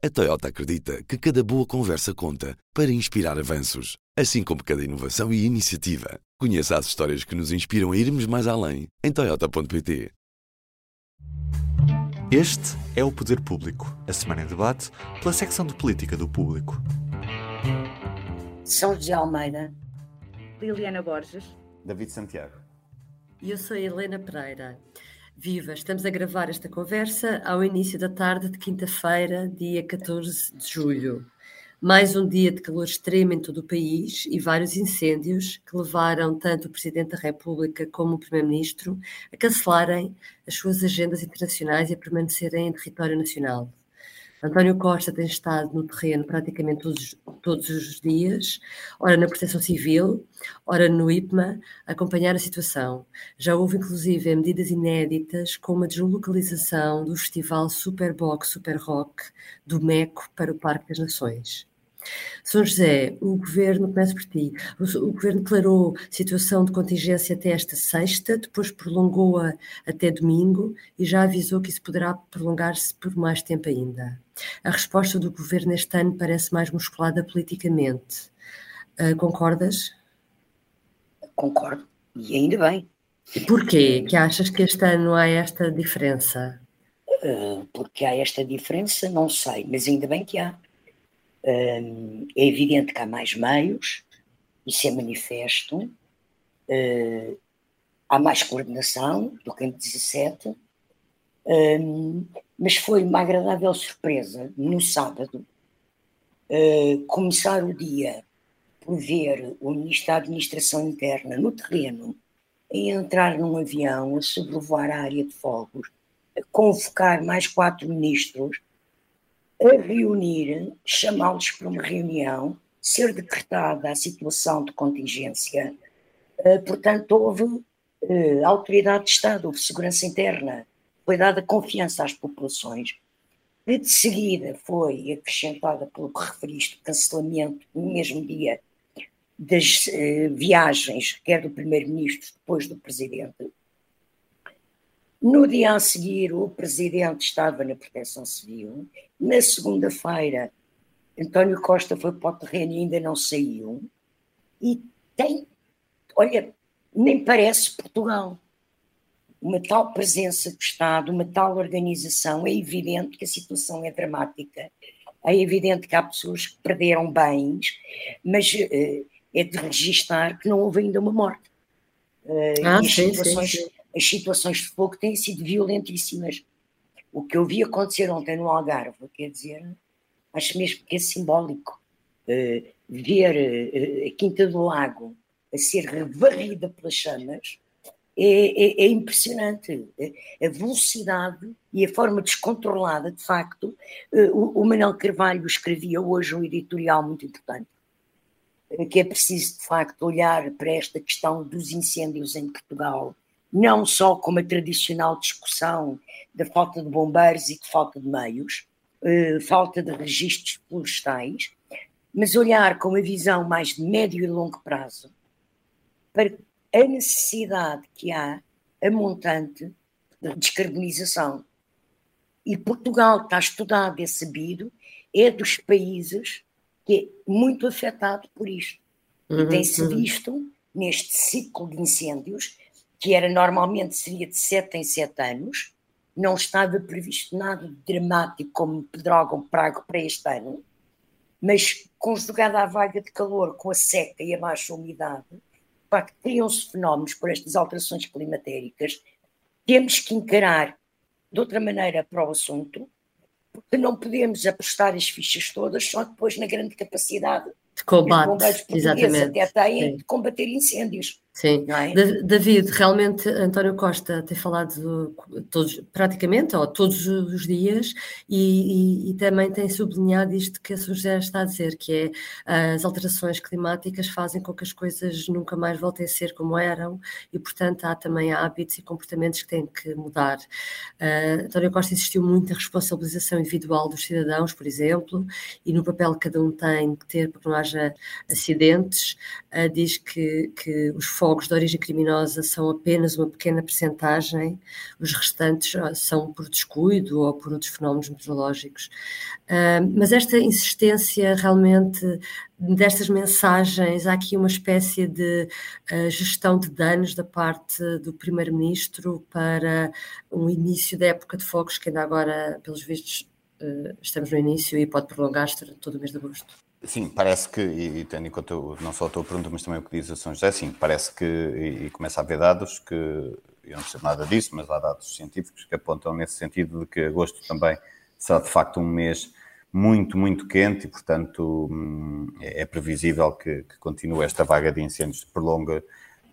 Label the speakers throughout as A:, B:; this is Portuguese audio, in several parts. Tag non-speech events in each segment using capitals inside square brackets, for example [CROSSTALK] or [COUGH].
A: A Toyota acredita que cada boa conversa conta para inspirar avanços, assim como cada inovação e iniciativa. Conheça as histórias que nos inspiram a irmos mais além em Toyota.pt.
B: Este é o Poder Público, a semana em debate pela secção de política do público.
C: São José Almeida.
D: Liliana Borges.
E: David Santiago.
F: E eu sou a Helena Pereira. Viva! Estamos a gravar esta conversa ao início da tarde de quinta-feira, dia 14 de julho. Mais um dia de calor extremo em todo o país e vários incêndios que levaram tanto o Presidente da República como o Primeiro-Ministro a cancelarem as suas agendas internacionais e a permanecerem em território nacional. António Costa tem estado no terreno praticamente todos, todos os dias, ora na Proteção Civil, ora no IPMA, a acompanhar a situação. Já houve inclusive medidas inéditas, como a deslocalização do festival Superbox Super Rock do MECO para o Parque das Nações. São José, o governo, começa por ti, o, o, governo declarou situação de contingência até esta sexta, depois prolongou-a até domingo e já avisou que isso poderá prolongar-se por mais tempo ainda. A resposta do governo este ano parece mais musculada politicamente. Uh, concordas?
C: Concordo, e ainda bem.
F: Porquê que achas que este ano há esta diferença?
C: Uh, porque há esta diferença, não sei, mas ainda bem que há é evidente que há mais meios, isso é manifesto, eh, há mais coordenação do que em 17, mas foi uma agradável surpresa no sábado eh, começar o dia por ver o Ministro da Administração Interna no terreno a entrar num avião, a sobrevoar a área de fogos, a convocar mais quatro ministros a reunir, chamá-los para uma reunião, ser decretada a situação de contingência. Uh, portanto, houve uh, autoridade de Estado, houve segurança interna, foi dada confiança às populações. E de seguida foi acrescentada, pelo que referiste, cancelamento no mesmo dia das uh, viagens, quer do Primeiro-Ministro, depois do Presidente, no dia a seguir, o presidente estava na Proteção Civil. Na segunda-feira, António Costa foi para o terreno e ainda não saiu. E tem, olha, nem parece Portugal. Uma tal presença do Estado, uma tal organização, é evidente que a situação é dramática. É evidente que há pessoas que perderam bens, mas uh, é de registar que não houve ainda uma morte.
F: Uh, ah, sim, situações, sim, sim
C: as situações de fogo têm sido violentíssimas. O que eu vi acontecer ontem no Algarve, quer dizer, acho mesmo que é simbólico. Uh, ver uh, a Quinta do Lago a ser varrida pelas chamas é, é, é, impressionante. A velocidade e a forma descontrolada, de facto. Uh, o, o Manuel Carvalho escrevia hoje um editorial muito importante, que é preciso, de facto, olhar para esta questão dos incêndios em Portugal não só como a tradicional discussão da falta de bombeiros e de falta de meios, uh, falta de registros florestais, mas olhar com uma visão mais de médio e longo prazo para a necessidade que há a montante de descarbonização. E Portugal está estudado, é sabido, é dos países que é muito afetado por isto. Uhum, e tem-se uhum. visto neste ciclo de incêndios que era normalmente seria de 7 em 7 anos, não estava previsto nada de dramático como pedrógão prago para este ano, mas conjugada à vaga de calor com a seca e a baixa umidade, criam-se fenómenos por estas alterações climatéricas, temos que encarar de outra maneira para o assunto, porque não podemos apostar as fichas todas só depois na grande capacidade
F: de combate, exatamente.
C: até têm de combater incêndios.
F: Sim, é? David, realmente António Costa tem falado todos, praticamente, ou todos os dias, e, e, e, também tem sublinhado isto que a. José está a dizer, que é as alterações climáticas fazem com que as coisas nunca mais voltem a ser como eram, e portanto há também hábitos e comportamentos que têm que mudar. Uh, António Costa insistiu muito na responsabilização individual dos cidadãos, por exemplo, e no papel que cada um tem que ter para que não haja acidentes, uh, diz que, que os fogos de origem criminosa são apenas uma pequena percentagem, os restantes são por descuido ou por outros fenómenos meteorológicos. Mas esta insistência realmente destas mensagens, há aqui uma espécie de gestão de danos da parte do Primeiro-Ministro para um início da época de fogos que ainda agora, pelos vistos, estamos no início e pode prolongar-se todo o mês de agosto.
E: Sim, parece que, e, tendo em conta não só a tua pergunta, mas também o que diz a São José, sim, parece que, e, e começa a haver dados que, eu não sei nada disso, mas há dados científicos que apontam nesse sentido de que agosto também será de facto um mês muito, muito quente e, portanto, hum, é, é previsível que, que continue esta vaga de incêndios, prolonga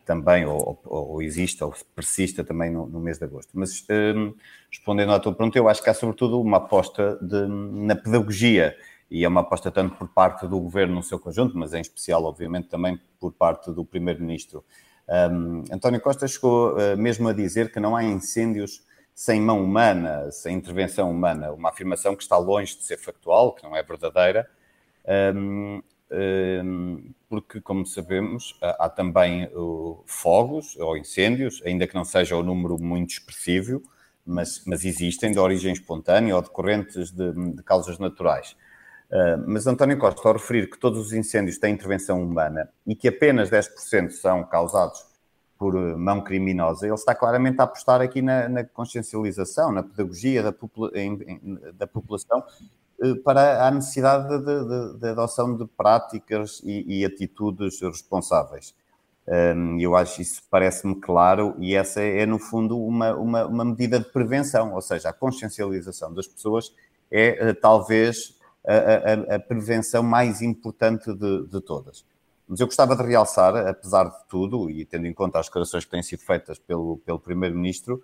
E: também, ou, ou, ou exista, ou persista também no, no mês de agosto. Mas, hum, respondendo à tua pergunta, eu acho que há sobretudo uma aposta de, na pedagogia e é uma aposta tanto por parte do governo no seu conjunto, mas em especial, obviamente, também por parte do primeiro-ministro. Um, António Costa chegou uh, mesmo a dizer que não há incêndios sem mão humana, sem intervenção humana, uma afirmação que está longe de ser factual, que não é verdadeira, um, um, porque, como sabemos, há, há também uh, fogos ou incêndios, ainda que não seja um número muito expressivo, mas, mas, existem de origem espontânea ou decorrentes de, de causas naturais. Uh, mas António Costa, ao referir que todos os incêndios têm intervenção humana e que apenas 10% são causados por ah, mão criminosa, ele está claramente a apostar aqui na, na consciencialização, na pedagogia da, popula da população uh, para a necessidade de, de, de, adoção de práticas e, e atitudes responsáveis. Eu acho isso parece-me claro e essa é, no fundo, uma, uma, uma medida de prevenção, ou seja, a consciencialização das pessoas é talvez a, a, prevenção mais importante de, de, todas. Mas eu gostava de realçar, apesar de tudo, e tendo em conta as declarações que têm sido feitas pelo, pelo Primeiro-Ministro,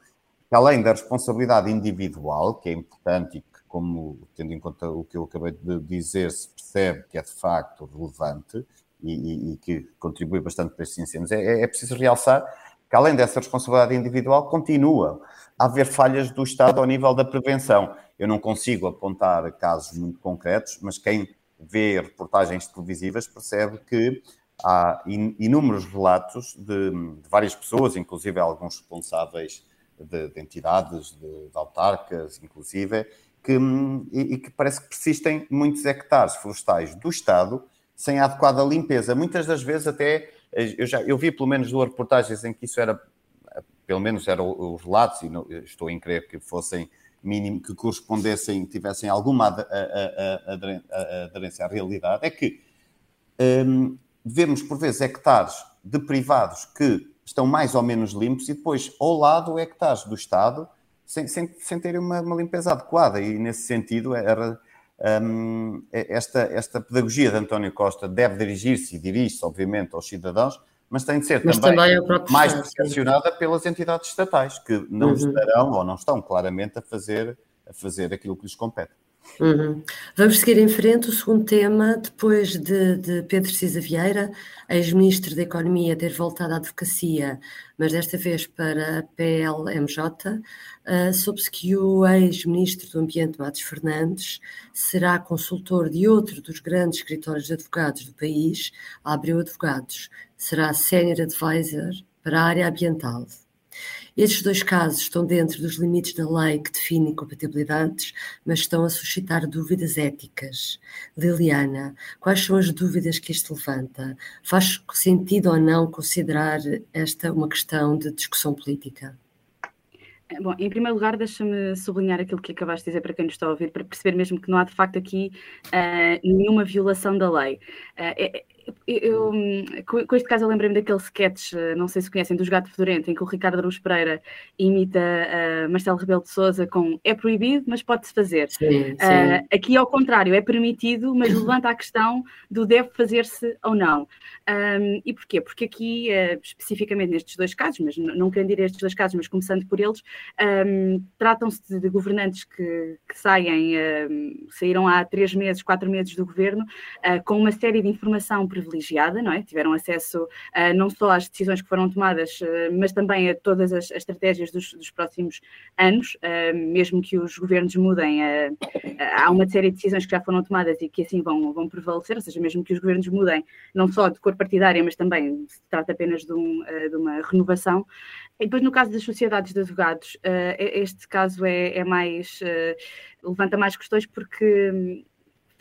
E: que além da responsabilidade individual, que é importante e que, como tendo em conta o que eu acabei de dizer, se percebe que é de facto relevante e, e, e que contribui bastante para estes incêndios, é, é preciso realçar que além dessa responsabilidade individual, continua haver falhas do Estado ao nível da prevenção. Eu não consigo apontar casos muito concretos, mas quem vê reportagens televisivas percebe que há inúmeros relatos de, de várias pessoas, inclusive alguns responsáveis de, de entidades, de, de, autarcas, inclusive, que, e, e, que parece que persistem muitos hectares florestais do Estado sem a adequada limpeza. Muitas das vezes até, eu, já, eu vi pelo menos duas reportagens em que isso era, pelo menos eram os relatos, e não, estou em crer que fossem mínimo que correspondessem, tivessem alguma aderência à realidade, é que um, vemos por vezes hectares de privados que estão mais ou menos limpos e depois ao lado hectares do Estado sem, sem, sem terem uma, uma, limpeza adequada. E nesse sentido era um, esta, esta pedagogia de António Costa deve dirigir-se e dirige-se obviamente aos cidadãos mas tem de ser mas também, também mais pressionada pelas entidades estatais, que não uhum. estarão ou não estão claramente a fazer, a fazer aquilo que lhes compete.
F: Uhum. Vamos seguir em frente o segundo tema, depois de, de Pedro Cisa Vieira, ex-ministro da Economia, ter voltado à advocacia, mas desta vez para a PLMJ, uh, soube-se que o ex-ministro do Ambiente, Matos Fernandes, será consultor de outro dos grandes escritórios de advogados do país, Abreu Advogados, será Senior Advisor para a área ambiental. Estes dois casos estão dentro dos limites da lei que define incompatibilidades, mas estão a suscitar dúvidas éticas. Liliana, quais são as dúvidas que isto levanta? Faz sentido ou não considerar esta uma questão de discussão política?
D: Bom, em primeiro lugar, deixa-me sublinhar aquilo que acabaste de dizer para quem nos está a ouvir, para perceber mesmo que não há de facto aqui uh, nenhuma violação da lei. Uh, eu, com este caso eu lembrei-me daquele sketch, eh, não sei se conhecem, dos Gato Fedorento, em que o Ricardo Aruz Pereira imita uh, Marcelo Rebelo de Souza com é proibido, mas pode-se fazer. Sim, sim. Uh, aqui ao contrário, é permitido, mas levanta a questão do deve fazer-se ou não. Um, e porquê? Porque aqui, uh, especificamente nestes dois casos, mas não querendo ir a estes dois casos, mas começando por eles, um, tratam-se de, governantes que, que saem, saíram há três meses, quatro meses do governo, com uma série de informação privilegiada, não é? Tiveram acesso uh, não só às decisões que foram tomadas, uh, mas também a todas as, as estratégias dos, dos, próximos anos, uh, mesmo que os governos mudem, há uma série de decisões que já foram tomadas e que assim vão, vão prevalecer, ou seja, mesmo que os governos mudem, não só de cor partidária, mas também se trata apenas de, um, de uma renovação. E depois, no caso das sociedades de advogados, este caso é, é mais. levanta mais questões porque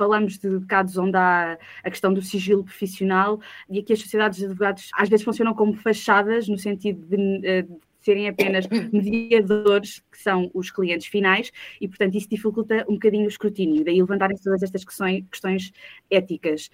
D: falamos de casos onde há a questão do sigilo profissional e aqui as sociedades de advogados às vezes funcionam como fachadas, no sentido de, eh, de serem apenas [COUGHS] mediadores, que são os clientes finais, e, portanto, isso dificulta um bocadinho o escrutínio, daí levantarem-se todas estas questões, questões éticas.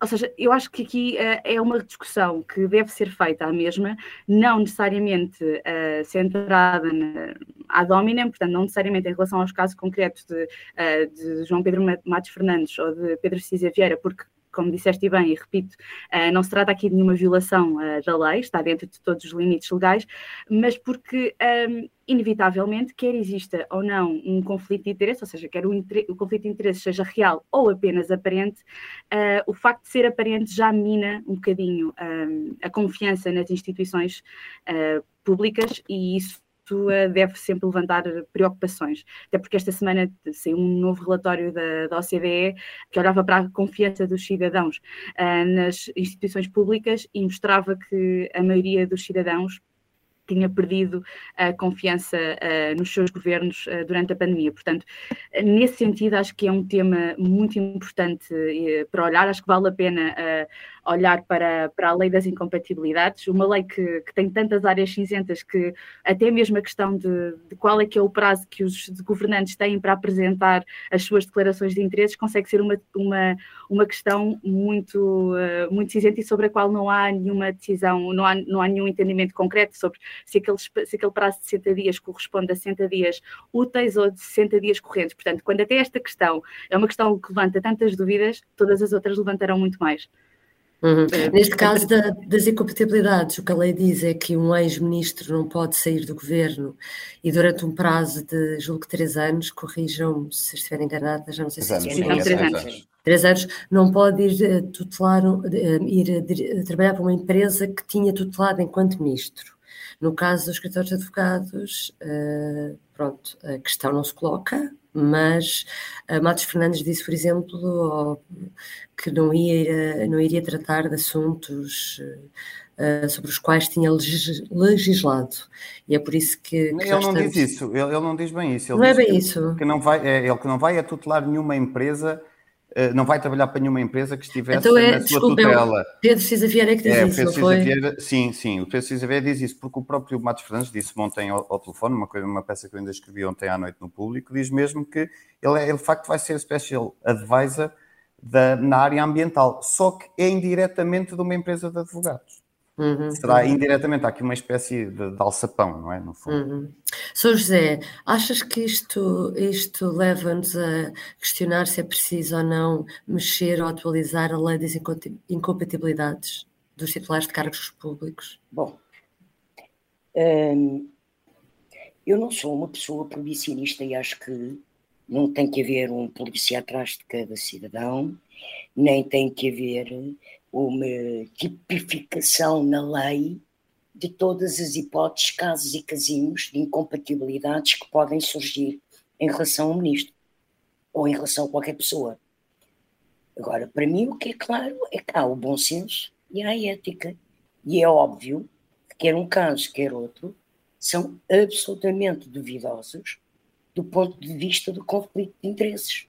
D: Ou seja, eu acho que aqui uh, é uma discussão que deve ser feita à mesma, não necessariamente uh, centrada na, à dominem, portanto, não necessariamente em relação aos casos concretos de, uh, de João Pedro Matos Fernandes ou de Pedro Cisa Vieira, porque como disseste bem e repito, uh, não se trata aqui de nenhuma violação uh, da lei, está dentro de todos os limites legais, mas porque, um, inevitavelmente, quer exista ou não um conflito de interesse, ou seja, quer o, o conflito de interesse seja real ou apenas aparente, o facto de ser aparente já mina um bocadinho um, a confiança nas instituições públicas e isso uh, deve sempre levantar preocupações. Até porque esta semana saiu um novo relatório da, da OCDE que olhava para a confiança dos cidadãos uh, nas instituições públicas e mostrava que a maioria dos cidadãos tinha perdido a confiança uh, nos seus governos uh, durante a pandemia. Portanto, nesse sentido, acho que é um tema muito importante uh, para olhar, acho que vale a pena olhar para, para a lei das incompatibilidades, uma lei que, que tem tantas áreas cinzentas que até mesmo a questão de, de qual é que é o prazo que os governantes têm para apresentar as suas declarações de interesses consegue ser uma, uma, uma questão muito, muito cinzenta e sobre a qual não há nenhuma decisão, não há, não há nenhum entendimento concreto sobre se aquele, se aquele prazo de 60 dias corresponde a 60 dias úteis ou de 60 dias correntes. Portanto, quando até esta questão é uma questão que levanta tantas dúvidas, todas as outras levantarão muito mais.
F: Uhum. É, Neste caso da, das incompatibilidades, o que a lei diz é que um ex-ministro não pode sair do governo e durante um prazo de, julgo que três anos, corrijam-me se estiver enganada, já não sei se
E: é três anos.
F: Três anos, não pode ir eh, tutelar, eh, ir eh, trabalhar para uma empresa que tinha tutelado enquanto ministro. No caso dos escritórios de advogados, pronto, a questão não se coloca, mas uh, Matos Fernandes disse, por exemplo, que não, ia, não iria tratar de assuntos uh, sobre os quais tinha legislado. E é por isso que.
E: que ele não estamos... diz isso, ele, ele, não diz bem isso. Ele
F: não é bem isso.
E: Que não vai, é, ele que não vai é tutelar nenhuma empresa eh, não vai trabalhar para nenhuma empresa que estivesse
F: então é,
E: na sua desculpa, é
F: tutela. Pedro Cisa Vieira é que diz é, isso, Pedro foi?
E: Vieira, sim, sim, o Pedro Cisa Vieira diz isso, porque o próprio Matos Fernandes disse ontem ao, ao, telefone, uma, coisa, uma peça que eu ainda escrevi ontem à noite no público, diz mesmo que ele, é, ele de facto vai ser special advisor da, na área ambiental, só que é indiretamente de uma empresa de advogados. Uhum, Será uhum. indiretamente, há aqui uma espécie de, de alçapão, não é? No fundo.
F: Uhum. Sou José, achas que isto, isto leva-nos a questionar se é preciso ou não mexer ou atualizar a lei das incompatibilidades dos titulares de cargos públicos?
C: Bom, hum, eu não sou uma pessoa proibicionista e acho que não tem que haver um polícia atrás de cada cidadão, nem tem que haver uma tipificação na lei de todas as hipóteses, casos e casinhos de incompatibilidades que podem surgir em relação ao ministro ou em relação a qualquer pessoa. Agora, para mim, o que é claro é que há o bom senso e há a ética. E é óbvio que, quer um caso, quer outro, são absolutamente duvidosos do ponto de vista do conflito de interesses.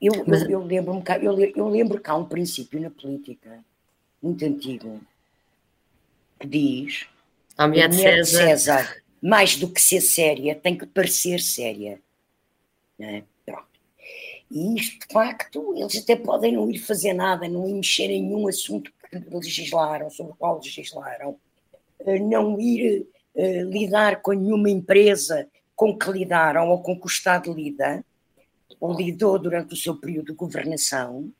C: Eu, Mas... eu, eu lembro-me eu, eu lembro que há um princípio na política muito antigo que diz
F: a mulher de César.
C: César, mais do que ser séria, tem que parecer séria. É? E isto, de facto, eles até podem não ir fazer nada, não ir mexer em nenhum assunto que legislaram, sobre o qual legislaram, eh, não ir uh, lidar com nenhuma empresa com que lidaram ou com que o Estado lida, ou lidou durante o seu período de governação,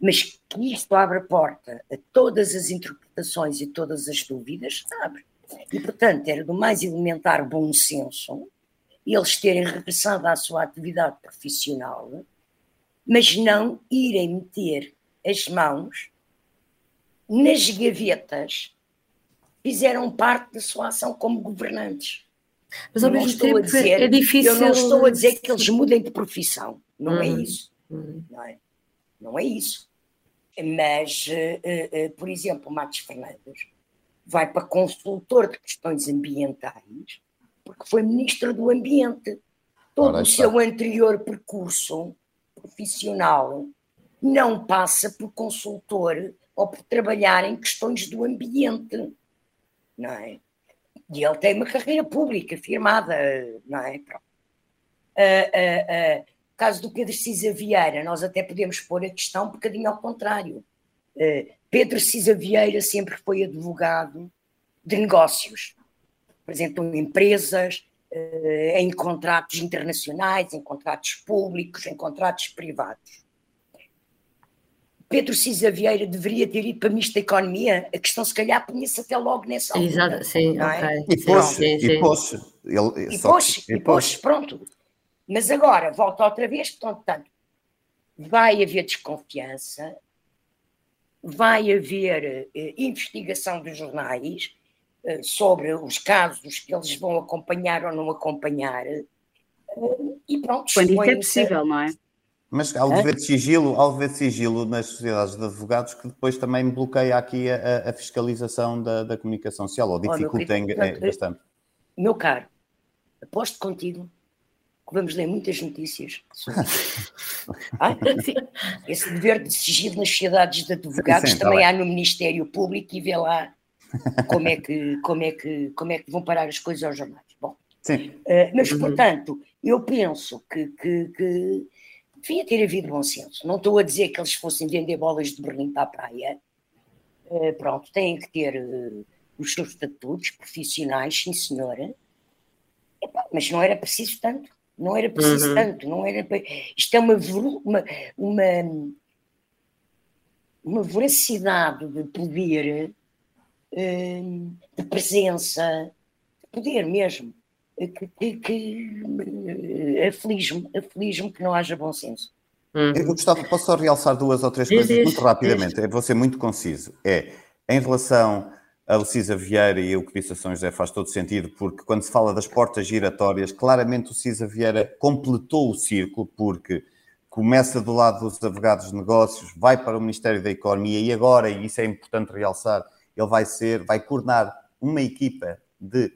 C: mas que isto abre a porta a todas as interpretações e todas as dúvidas, abre. E, portanto, era do mais elementar bom senso eles terem regressado à sua atividade profissional, mas não irem meter as mãos nas gavetas, fizeram parte da sua ação como governantes.
F: Mas ao mesmo tempo dizer, é difícil.
C: Eu não estou a dizer que eles mudem de profissão, não é hum. é isso. Hum. Não, é? não é isso. Mas, uh, uh, por exemplo, Matos Fernandes vai para consultor de questões ambientais porque foi ministro do Ambiente. Todo o seu anterior percurso profissional não passa por consultor ou por trabalhar em questões do ambiente, não é? E ele tem uma carreira pública firmada, não é? Uh, uh, uh, caso do Pedro Cisa Vieira, nós até podemos pôr a questão um bocadinho ao contrário. Uh, Pedro Cisa Vieira sempre foi advogado de negócios, apresentam empresas, uh, em contratos internacionais, em contratos públicos, em contratos privados. Pedro Cisa Vieira deveria ter ido para a Ministra da Economia, a questão se calhar punha-se até logo nessa altura.
F: Exato, sim,
C: é?
F: ok.
E: E pôs, e pôs.
C: E pôs, e pôs, pronto. Mas agora, volta outra vez, portanto, vai haver desconfiança, vai haver eh, investigação dos jornais eh, sobre os casos que eles vão acompanhar ou não acompanhar, eh, e pronto.
D: Quando isso é possível, não é?
E: Mas há o dever de sigilo, há o dever de sigilo nas sociedades de advogados que depois também bloqueia aqui a, a fiscalização da, da, comunicação social, ou dificulta oh, querido, bastante.
C: Meu caro, aposto contigo que vamos ler muitas notícias sobre [LAUGHS] ah, Esse dever de sigilo nas sociedades de advogados Sim, também tá há no Ministério Público e vê lá como é que, como é que, como é que vão parar as coisas aos jornais. Bom,
E: Sim.
C: Uh, mas, uhum. portanto, eu penso que, que, que devia ter havido bom senso. Não estou a dizer que eles fossem vender bolas de Berlim para a praia. Uh, pronto, têm que ter uh, os seus estatutos profissionais, sim senhora. Epá, mas não era preciso tanto. Não era preciso uhum. tanto. Não era, isto é uma, uma, uma, uma voracidade de poder, eh, de presença, de poder mesmo que, que, que aflige-me aflige que não haja bom senso.
E: Uhum. Eu gostava, posso só realçar duas ou três coisas muito rapidamente, é, vou ser muito conciso. É, em relação ao Cisa Vieira e o que disse a São José faz todo sentido, porque quando se fala das portas giratórias, claramente o Cisa Vieira completou o círculo, porque começa do lado dos advogados de negócios, vai para o Ministério da Economia e agora, e isso é importante realçar, ele vai ser, vai coordenar uma equipa de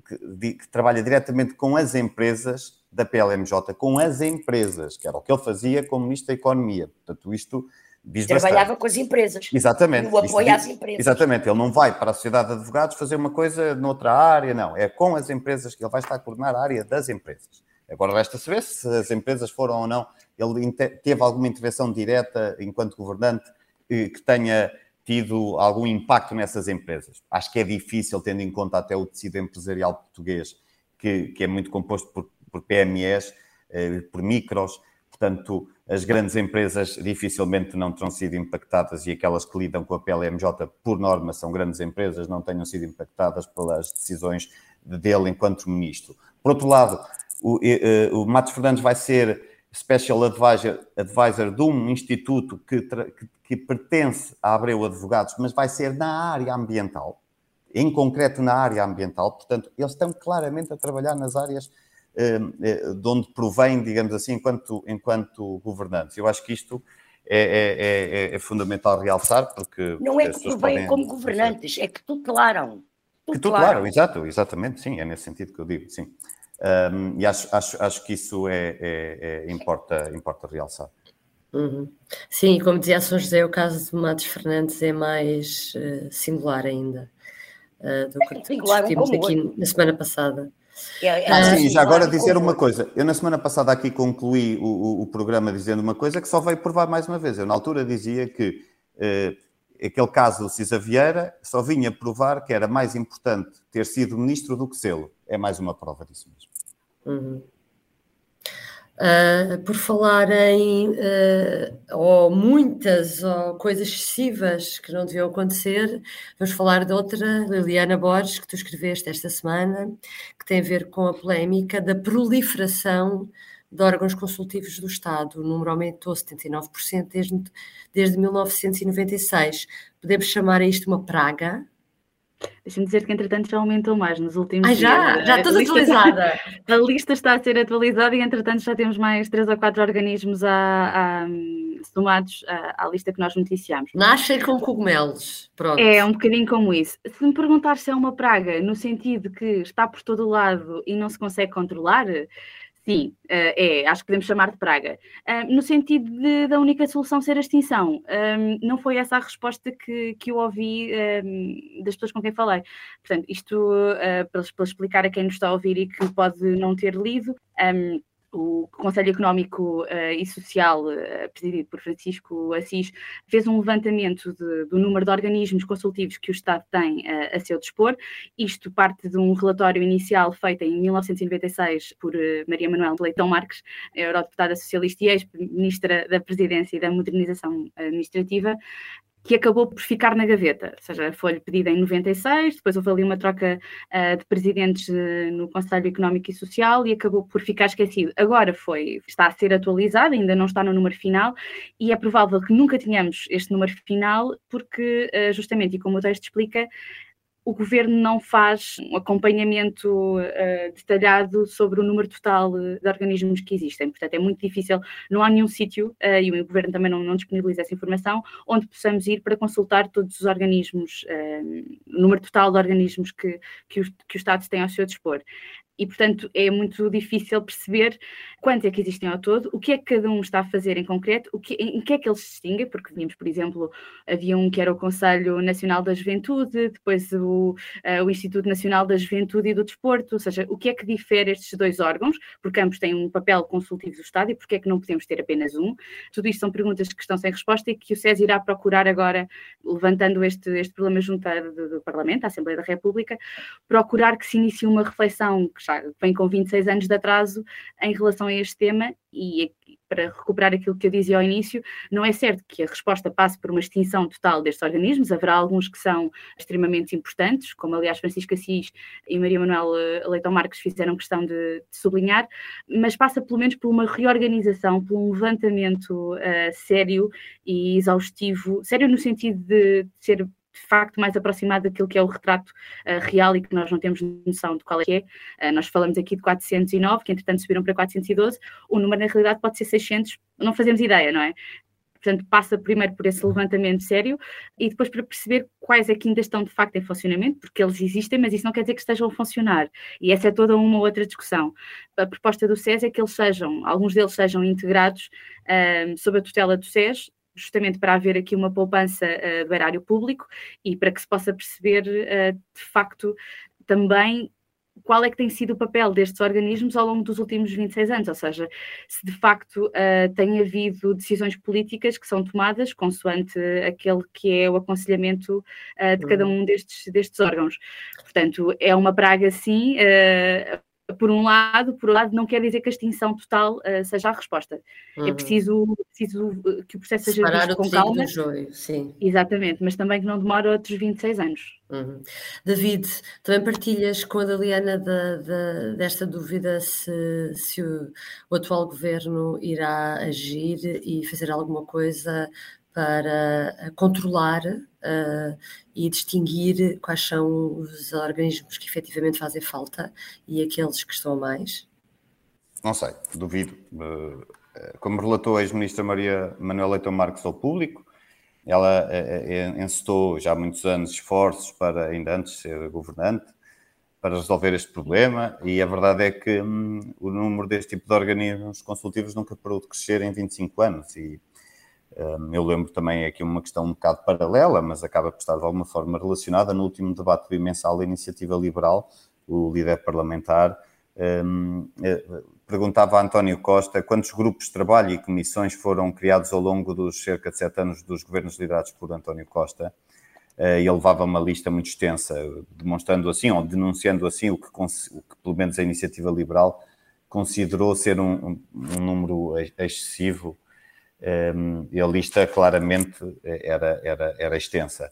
E: que, que, trabalha diretamente com as empresas da PLMJ, com as empresas, que era o que ele fazia como Ministro da Economia. Portanto, isto diz
C: Trabalhava
E: bastante.
C: com as empresas.
E: Exatamente.
C: No apoio às empresas.
E: Exatamente. Ele não vai para a Sociedade de Advogados fazer uma coisa noutra área, não. É com as empresas que ele vai estar a coordenar a área das empresas. Agora resta saber se as empresas foram ou não. Ele teve alguma intervenção direta enquanto governante eh, que tenha tido algum impacto nessas empresas. Acho que é difícil, tendo em conta até o tecido empresarial português, que, que é muito composto por, por PMEs, eh, por micros, portanto, as grandes empresas dificilmente não terão sido impactadas e aquelas que lidam com a PLMJ, por norma, são grandes empresas, não tenham sido impactadas pelas decisões dele enquanto ministro. Por outro lado, o, eh, o Matos Fernandes vai ser Special Advisor, advisor de um instituto que, que, que, pertence a Abreu Advogados, mas vai ser na área ambiental, em concreto na área ambiental, portanto, eles estão claramente a trabalhar nas áreas eh, eh de onde provém, digamos assim, enquanto, enquanto governantes. Eu acho que isto é, é, é, é fundamental realçar, porque...
C: Não é que provém como governantes, é que tutelaram.
E: tutelaram. Que tutelaram, exato, exatamente, sim, é nesse sentido que eu digo, sim. Um, e acho, acho, acho que isso é, é, é importa, importa realçar.
F: Uhum. Sim, como dizia a São José, o caso de Matos Fernandes é mais uh, singular ainda uh, do que é discutimos aqui na semana passada.
E: É, é, ah, sim, já agora dizer uma coisa. Eu na semana passada aqui concluí o, o, o, programa dizendo uma coisa que só veio provar mais uma vez. Eu na altura dizia que uh, aquele caso do Cisa Vieira só vinha provar que era mais importante ter sido ministro do que sê-lo. É mais uma prova disso mesmo.
F: Uhum. Uh, por falar em uh, ou muitas ou coisas excessivas que não deviam acontecer, vamos falar de outra, Liliana Borges, que tu escreveste esta semana, que tem a ver com a polémica da proliferação de órgãos consultivos do Estado. O número aumentou 79% desde, desde 1996. Podemos chamar a isto uma praga?
D: Deixa-me dizer que, entretanto, já aumentou mais nos últimos
F: ah, já?
D: dias.
F: Já estou atualizada.
D: Está, [LAUGHS] a lista está a ser atualizada e, entretanto, já temos mais três ou quatro organismos a, a, somados à, à, lista que nós noticiamos.
F: Nascem com cogumelos. Pronto.
D: É um bocadinho como isso. Se me perguntar se é uma praga, no sentido que está por todo o lado e não se consegue controlar, Sim, eh, é, acho que podemos chamar de praga. no sentido de, da única solução ser a extinção. não foi essa a resposta que, que eu ouvi das pessoas com quem falei. Portanto, isto uh, para, para, explicar a quem nos está a ouvir e que pode não ter lido, o Conselho Económico uh, e Social, uh, presidido por Francisco Assis, fez um levantamento de, do número de organismos consultivos que o Estado tem uh, a seu dispor. Isto parte de um relatório inicial feito em 1996 por Maria Manuel Leitão Marques, eurodeputada socialista e ex-ministra da Presidência e da Modernização Administrativa, que acabou por ficar na gaveta, ou seja, foi-lhe pedida em 96, depois houve ali uma troca uh, de presidentes uh, no Conselho Económico e Social e acabou por ficar esquecido. Agora foi, está a ser atualizado, ainda não está no número final e é provável que nunca tenhamos este número final porque, uh, justamente, e como o texto explica, o governo não faz um acompanhamento uh, detalhado sobre o número total de organismos que existem. Portanto, é muito difícil, não há nenhum sítio, uh, e o governo também não, não, disponibiliza essa informação, onde possamos ir para consultar todos os organismos, uh, o número total de organismos que, que, o, que o Estado tem ao seu dispor e, portanto, é muito difícil perceber quantos é que existem ao todo, o que é que cada um está a fazer em concreto, o que, em, que é que eles se distinguem, porque tínhamos, por exemplo, havia um que era o Conselho Nacional da Juventude, depois o, uh, o Instituto Nacional da Juventude e do Desporto, ou seja, o que é que difere estes dois órgãos, porque ambos têm um papel consultivo do Estado e porque é que não podemos ter apenas um? Tudo isto são perguntas que estão sem resposta e que o SES irá procurar agora, levantando este, este problema junto do, do Parlamento, à Assembleia da República, procurar que se inicie uma reflexão que vem com 26 anos de atraso em relação a este tema e para recuperar aquilo que eu dizia ao início, não é certo que a resposta passe por uma extinção total destes organismos, haverá alguns que são extremamente importantes, como aliás Francisco Assis e Maria Manuel Leitão Marques fizeram questão de, de sublinhar, mas passa pelo menos por uma reorganização, por um levantamento uh, sério e exaustivo, sério no sentido de ser de facto mais aproximado daquilo que é o retrato uh, real e que nós não temos noção de qual é que é. Uh, nós falamos aqui de 409, que entretanto subiram para 412, o número na realidade pode ser 600, não fazemos ideia, não é? Portanto, passa primeiro por esse levantamento sério e depois para perceber quais é que ainda estão de facto em funcionamento, porque eles existem, mas isso não quer dizer que estejam a funcionar. E essa é toda uma outra discussão. A proposta do SES é que eles sejam, alguns deles sejam integrados uh, sob a tutela do SES, justamente para haver aqui uma poupança uh, do erário público e para que se possa perceber, uh, de facto, também qual é que tem sido o papel destes organismos ao longo dos últimos 26 anos, ou seja, se de facto uh, tem havido decisões políticas que são tomadas consoante aquele que é o aconselhamento uh, de cada uhum. um destes, destes órgãos. Portanto, é uma praga, sim, uh, por um lado, por outro lado, não quer dizer que a extinção total uh, seja a resposta. É uhum. É preciso, preciso eh, que o processo seja visto
F: com
D: calma.
F: Do joio, sim.
D: Exatamente, mas também que não demore outros 26 anos.
F: Uhum. David, também partilhas com a Daliana da, da, desta dúvida se, se o, o atual governo irá agir e fazer alguma coisa para eh, controlar uh, e distinguir quais são os organismos que efetivamente fazem falta e aqueles que estão mais?
E: Não sei, duvido. Como relatou a ex-ministra Maria Manuela Leitão Marques ao público, ela encetou já há muitos anos esforços para, ainda antes de ser governante, para resolver este problema e a verdade é que hum, o número deste tipo de organismos consultivos nunca parou de crescer em 25 anos e eu lembro também aqui uma questão um bocado paralela, mas acaba por estar de alguma forma relacionada. No último debate mensal da Iniciativa Liberal, o líder parlamentar eh, perguntava a António Costa quantos grupos de trabalho e comissões foram criados ao longo dos cerca de sete anos dos governos liderados por António Costa. Uh, e ele levava uma lista muito extensa, demonstrando assim, ou denunciando assim, o que, o que pelo menos a Iniciativa Liberal considerou ser um, um, número excessivo e a lista claramente era, era, era extensa.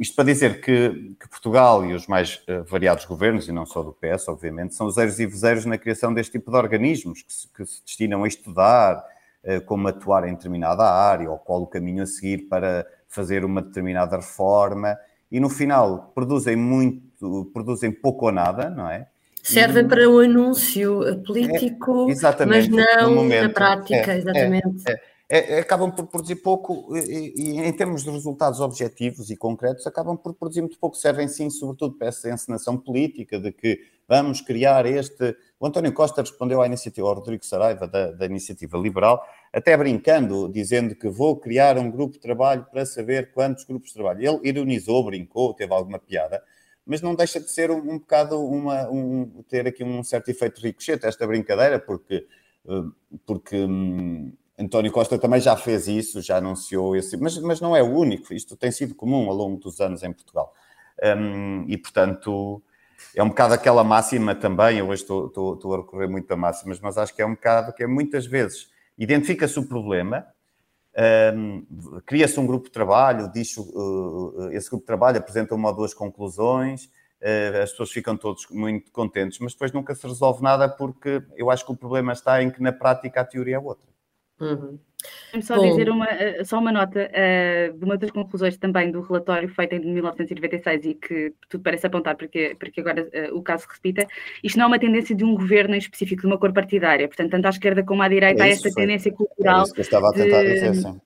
E: Isto para dizer que, que, Portugal e os mais uh, variados governos, e não só do PS, obviamente, são zeros e vezeiros na criação deste tipo de organismos que se, que se destinam a estudar uh, como atuar em determinada área ou qual o caminho a seguir para fazer uma determinada reforma e no final produzem muito, produzem pouco ou nada, não é?
F: Servem para o anúncio político, é, mas não na prática, é, exatamente.
E: É, é, é, acabam por produzir pouco e, e, em termos de resultados objetivos e concretos, acabam por produzir muito pouco. Servem sim, sobretudo, para essa encenação política de que vamos criar este. O António Costa respondeu à iniciativa, ao Rodrigo Saraiva, da, da Iniciativa Liberal, até brincando, dizendo que vou criar um grupo de trabalho para saber quantos grupos de trabalho. Ele ironizou, brincou, teve alguma piada, mas não deixa de ser um, um bocado uma, um, ter aqui um certo efeito ricochete esta brincadeira, porque. Eh, porque hum, António Costa também já fez isso, já anunciou esse, mas, mas não é o único, isto tem sido comum ao longo dos anos em Portugal. Um, e, portanto, é um bocado aquela máxima também, eu hoje estou, estou, estou, a recorrer muito a máximas, mas acho que é um bocado que é muitas vezes identifica-se o problema, um, cria-se um grupo de trabalho, diz, uh, esse grupo de trabalho apresenta uma ou duas conclusões, uh, as pessoas ficam todos muito contentes, mas depois nunca se resolve nada porque eu acho que o problema está em que na prática a teoria é outra.
D: Uhum. Só Bom. dizer uma, eh, só uma nota uh, de uma das conclusões também do relatório feito em 1996 e que tudo parece apontar porque, porque agora uh, o caso se repita. Isto não é uma tendência de um governo em específico, de uma cor partidária. Portanto, tanto à esquerda como à direita é há esta tendência cultural. É isso
E: que eu estava a tentar de, dizer, sim.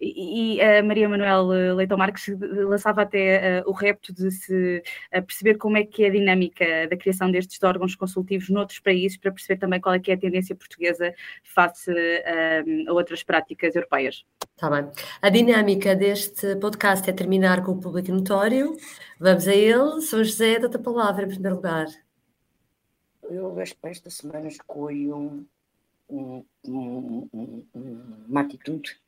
D: E a Maria Manuel eh, Leitão Marques lançava até uh, o repto de se uh, perceber como é que é a dinâmica da criação destes órgãos consultivos noutros países, para perceber também qual é que é a tendência portuguesa face uh, a outras práticas europeias.
F: Está bem. A dinâmica deste podcast é terminar com o público notório. Vamos a ele. Sou José, dou-te a palavra em primeiro lugar.
C: Eu acho que esta semana escolho um, um, um, uma atitude eh,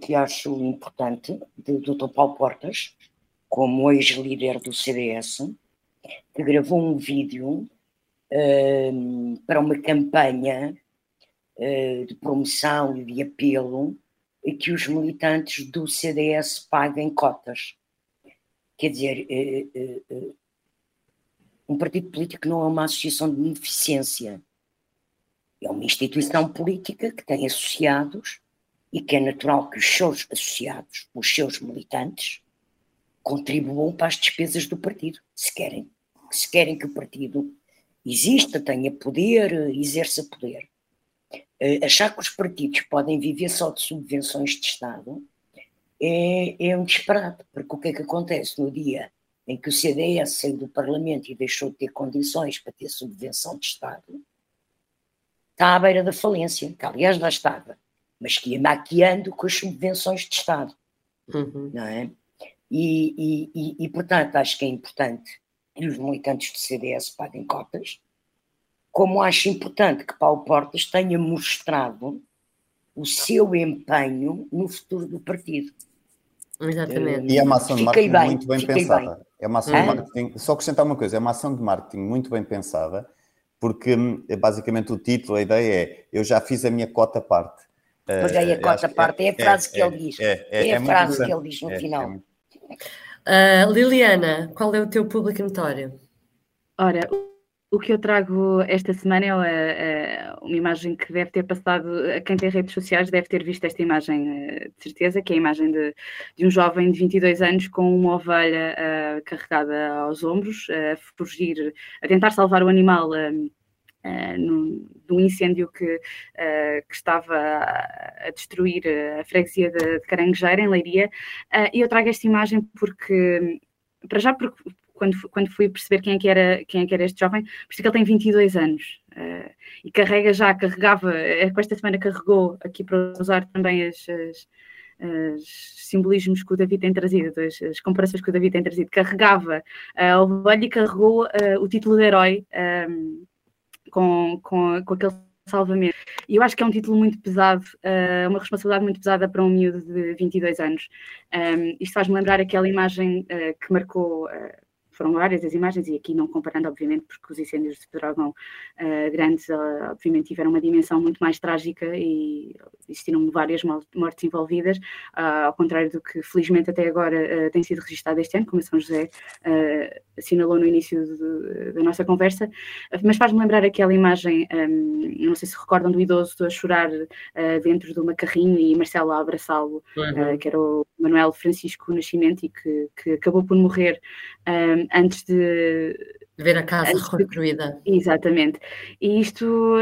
C: que acho importante, de Dr. Paulo Portas, como ex-líder do CDS, que gravou um vídeo uh, para uma campanha uh, de promoção e de apelo e que os militantes do CDS paguem cotas. Quer dizer, uh, um partido político não é uma associação de beneficência, é uma instituição política que tem associados e que é natural que os seus associados, os seus militantes, contribuam para as despesas do partido, se querem, se querem que o partido exista, tenha poder, exerça poder. Uh, achar que os partidos podem viver só de subvenções de Estado é, é um disparate, porque o que é que acontece no dia em que o CDS saiu do Parlamento e deixou de ter condições para ter subvenção de Estado, está à beira da falência, que aliás já estava mas que ia maquiando com as subvenções de Estado. Uhum. Não é? E, e, e, e, portanto, acho que é importante que os militantes do CDS paguem cotas, como acho importante que Paulo Portas tenha mostrado o seu empenho no futuro do partido.
F: Exatamente.
E: E é uma ação de marketing bem, muito bem pensada. Bem. É uma ação de marketing, só acrescentar uma coisa, é uma ação de marketing muito bem pensada, porque hum, basicamente o título, a ideia é eu já fiz a minha cota parte.
C: Mas aí a quarta parte é, a frase que ele diz. É, a frase que ele diz no final.
F: Uh, Liliana, qual é o teu público notório?
D: Ora, o que eu trago esta semana é uma imagem que deve ter passado, a quem tem redes sociais deve ter visto esta imagem, de certeza, que é a imagem de, de um jovem de 22 anos com uma ovelha uh, carregada aos ombros, a fugir, a tentar salvar o animal uh, uh, no, do incêndio que, uh, que estava a, destruir a freguesia de, de Caranguejeira, em Leiria. Uh, e eu trago esta imagem porque, para já, porque quando, quando fui perceber quem é que era, quem é que era este jovem, percebi que ele tem 22 anos uh, e carrega já, carregava, com esta semana carregou aqui para usar também as, as, as simbolismos que o David tem trazido, as, as, comparações que o David tem trazido, carregava a ovelha e carregou uh, o título de herói um, com, com, com aquele salvamento. E eu acho que é um título muito pesado, uh, uma responsabilidade muito pesada para um miúdo de 22 anos. Um, isto faz-me lembrar aquela imagem uh, que marcou, uh, foram várias as imagens, e aqui não comparando, obviamente, porque os incêndios de Pedrógão uh, grandes, uh, obviamente, tiveram uma dimensão muito mais trágica e existiram várias mortes envolvidas, uh, ao contrário do que, felizmente, até agora tem sido registado este ano, como a São José assinalou no início de, da nossa conversa. Mas faz-me lembrar aquela imagem, um, não sei se recordam, do idoso a chorar dentro de uma carrinha e Marcelo a abraçá-lo, uhum. que era o Manuel Francisco Nascimento e que, que acabou por morrer um, antes de
F: ver a casa reconstruída.
D: Exatamente. E isto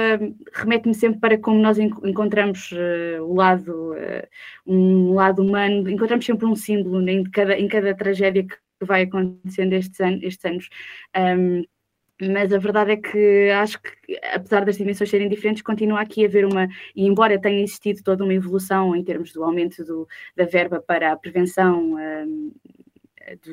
D: remete-me sempre para como nós encontramos uh, o lado, uh, um lado humano, encontramos sempre um símbolo em cada, em cada tragédia que vai acontecendo estes, an estes anos. Um, mas a verdade é que acho que, apesar das dimensões serem diferentes, continua aqui a haver uma, e embora tenha existido toda uma evolução em termos do aumento do, da verba para a prevenção um,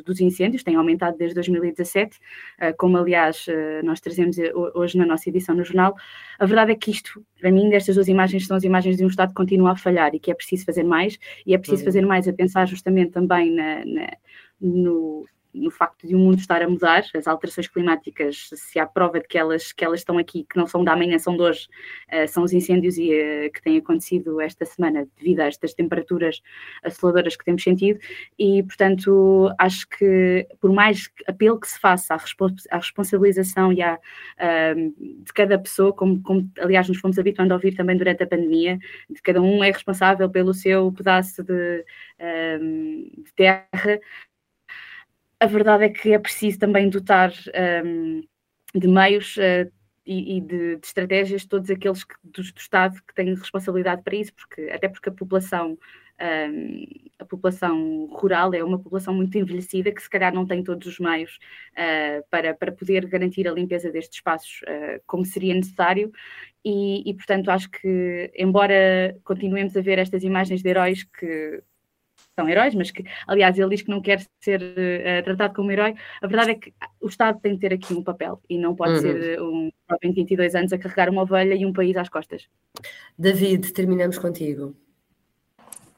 D: dos incêndios, tem aumentado desde 2017, uh, como aliás uh, nós trazemos hoje na nossa edição no jornal, a verdade é que isto, para mim, destas duas imagens são as imagens de um Estado que continua a falhar e que é preciso fazer mais, e é preciso uhum. fazer mais a pensar justamente também na, na no, no facto de o mundo estar a mudar, as alterações climáticas, se há prova de que elas, que elas estão aqui, que não são da manhã, são de hoje, uh, são os incêndios e, uh, que têm acontecido esta semana devido a estas temperaturas assoladoras que temos sentido. E, portanto, acho que por mais apelo que se faça à, à responsabilização e à, uh, de cada pessoa, como, como aliás nos fomos habituando a ouvir também durante a pandemia, de cada um é responsável pelo seu pedaço de, de terra, a verdade é que é preciso também dotar um, de meios uh, e, e de, de, estratégias todos aqueles que, do, do, Estado que têm responsabilidade para isso, porque até porque a população um, a população rural é uma população muito envelhecida que se calhar não tem todos os meios uh, para, para poder garantir a limpeza destes espaços uh, como seria necessário. E, e, portanto acho que embora continuemos a ver estas imagens de heróis que são heróis, mas que, aliás, ele diz que não quer ser uh, tratado como herói. A verdade é que o Estado tem de ter aqui um papel e não pode uhum. ser eh, um jovem de 22 anos a carregar uma ovelha e um país às costas.
F: David, terminamos contigo.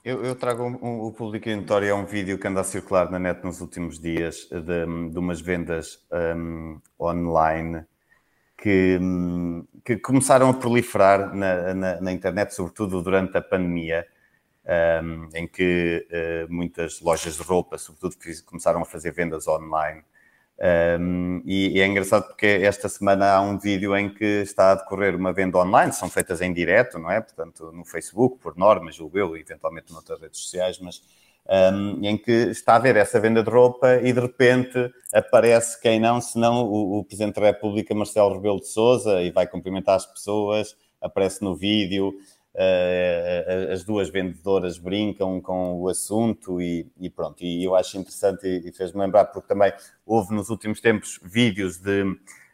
E: Eu, eu trago um, um, o público notório a um vídeo que anda a circular na net nos últimos dias de, de umas vendas um, online que, hum, que, começaram a proliferar na, na, na internet, sobretudo durante a pandemia um, em que uh, muitas lojas de roupa, sobretudo, começaram a fazer vendas online. Um, e, e, é engraçado porque esta semana há um vídeo em que está a decorrer uma venda online, são feitas em direto, não é? Portanto, no Facebook, por norma, julgo eu, eventualmente noutras redes sociais, mas um, em que está a haver essa venda de roupa e de repente aparece quem não, senão o, o Presidente da República, Marcelo Rebelo de Souza, e vai cumprimentar as pessoas, aparece no vídeo. Uh, as duas vendedoras brincam com o assunto e, e pronto. E eu acho interessante e, e fez-me lembrar, porque também houve nos últimos tempos vídeos de,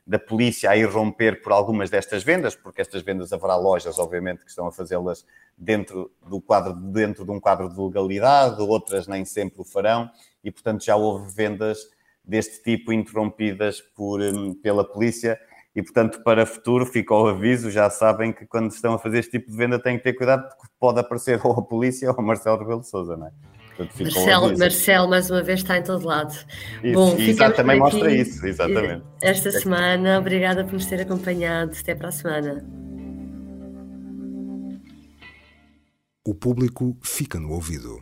E: da polícia a ir romper por algumas destas vendas, porque estas vendas haverá lojas, obviamente, que estão a fazê-las dentro do quadro, dentro de um quadro de legalidade, outras nem sempre o farão, e portanto já houve vendas deste tipo interrompidas por, hum, pela polícia e, portanto, para futuro, fica o aviso, já sabem que quando estão a fazer este tipo de venda têm que ter cuidado, porque pode aparecer [LAUGHS] ou a polícia ou o Marcelo Rebelo de Sousa, não é?
F: Portanto, Marcelo, Marcelo, mais uma vez, está em todo lado.
E: Isso, Bom, e também mostra isso, exatamente.
F: Esta semana, obrigada por nos ter acompanhado. Até para a semana.
A: O público fica no ouvido.